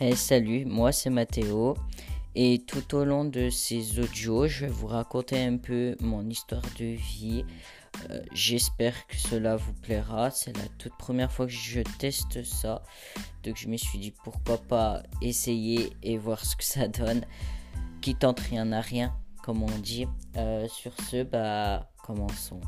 Hey, salut, moi c'est Mathéo et tout au long de ces audios, je vais vous raconter un peu mon histoire de vie. Euh, j'espère que cela vous plaira. C'est la toute première fois que je teste ça. Donc je me suis dit pourquoi pas essayer et voir ce que ça donne. Qui tente rien à rien, comme on dit. Euh, sur ce, bah commençons.